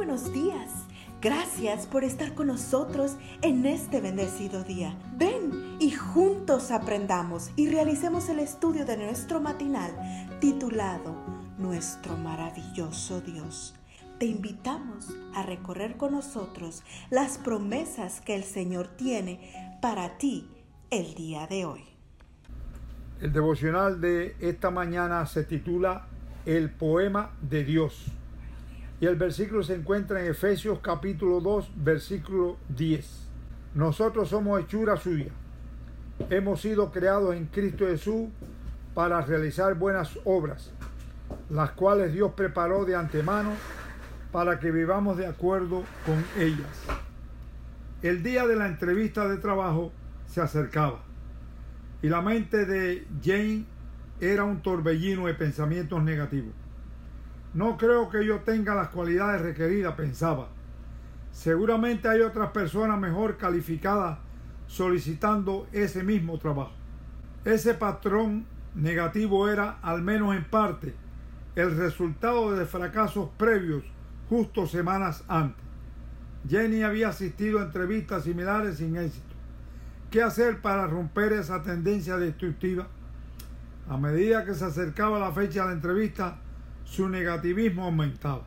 buenos días. Gracias por estar con nosotros en este bendecido día. Ven y juntos aprendamos y realicemos el estudio de nuestro matinal titulado Nuestro maravilloso Dios. Te invitamos a recorrer con nosotros las promesas que el Señor tiene para ti el día de hoy. El devocional de esta mañana se titula El poema de Dios. Y el versículo se encuentra en Efesios capítulo 2, versículo 10. Nosotros somos hechura suya. Hemos sido creados en Cristo Jesús para realizar buenas obras, las cuales Dios preparó de antemano para que vivamos de acuerdo con ellas. El día de la entrevista de trabajo se acercaba y la mente de Jane era un torbellino de pensamientos negativos. No creo que yo tenga las cualidades requeridas, pensaba. Seguramente hay otras personas mejor calificadas solicitando ese mismo trabajo. Ese patrón negativo era, al menos en parte, el resultado de fracasos previos justo semanas antes. Jenny había asistido a entrevistas similares sin éxito. ¿Qué hacer para romper esa tendencia destructiva? A medida que se acercaba la fecha de la entrevista, su negativismo aumentaba.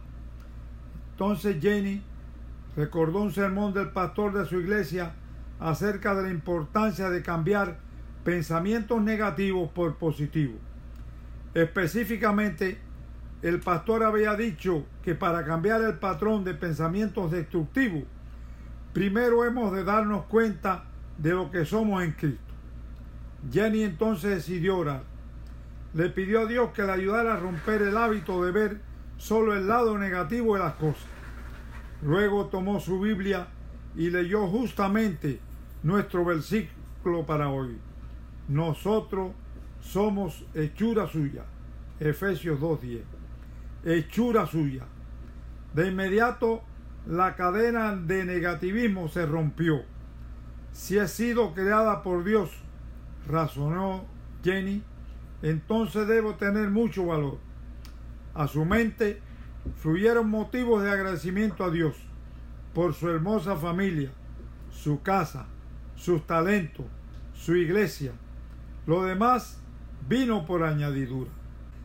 Entonces Jenny recordó un sermón del pastor de su iglesia acerca de la importancia de cambiar pensamientos negativos por positivos. Específicamente, el pastor había dicho que para cambiar el patrón de pensamientos destructivos, primero hemos de darnos cuenta de lo que somos en Cristo. Jenny entonces decidió orar. Le pidió a Dios que le ayudara a romper el hábito de ver solo el lado negativo de las cosas. Luego tomó su Biblia y leyó justamente nuestro versículo para hoy. Nosotros somos hechura suya. Efesios 2.10. Hechura suya. De inmediato la cadena de negativismo se rompió si he sido creada por Dios, razonó Jenny, entonces debo tener mucho valor. A su mente fluyeron motivos de agradecimiento a Dios por su hermosa familia, su casa, sus talentos, su iglesia. Lo demás vino por añadidura.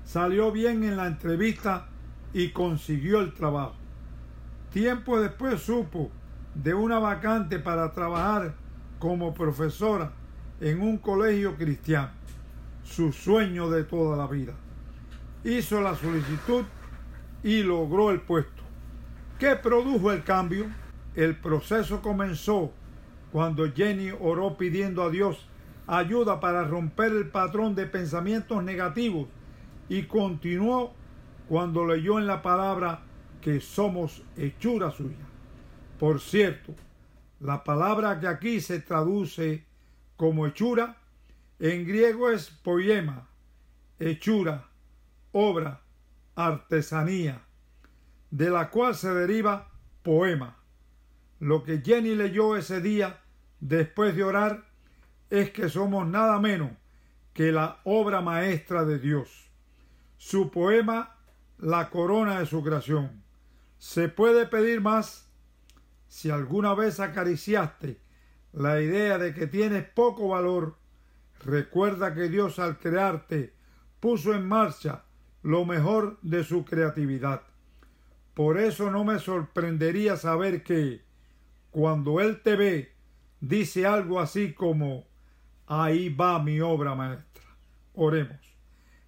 Salió bien en la entrevista y consiguió el trabajo. Tiempo después supo de una vacante para trabajar como profesora en un colegio cristiano, su sueño de toda la vida. Hizo la solicitud y logró el puesto. ¿Qué produjo el cambio? El proceso comenzó cuando Jenny oró pidiendo a Dios ayuda para romper el patrón de pensamientos negativos y continuó cuando leyó en la palabra que somos hechura suya. Por cierto, la palabra que aquí se traduce como hechura, en griego es poema, hechura, obra, artesanía, de la cual se deriva poema. Lo que Jenny leyó ese día después de orar es que somos nada menos que la obra maestra de Dios. Su poema, la corona de su creación. ¿Se puede pedir más? si alguna vez acariciaste la idea de que tienes poco valor, recuerda que Dios al crearte puso en marcha lo mejor de su creatividad. Por eso no me sorprendería saber que, cuando Él te ve, dice algo así como, ahí va mi obra maestra. Oremos.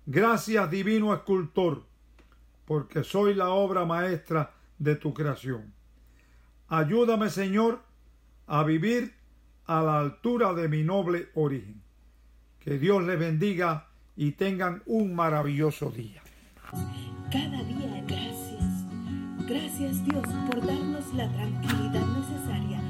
Gracias, divino escultor, porque soy la obra maestra de tu creación. Ayúdame, Señor, a vivir a la altura de mi noble origen. Que Dios les bendiga y tengan un maravilloso día. Cada día gracias. Gracias Dios por darnos la tranquilidad necesaria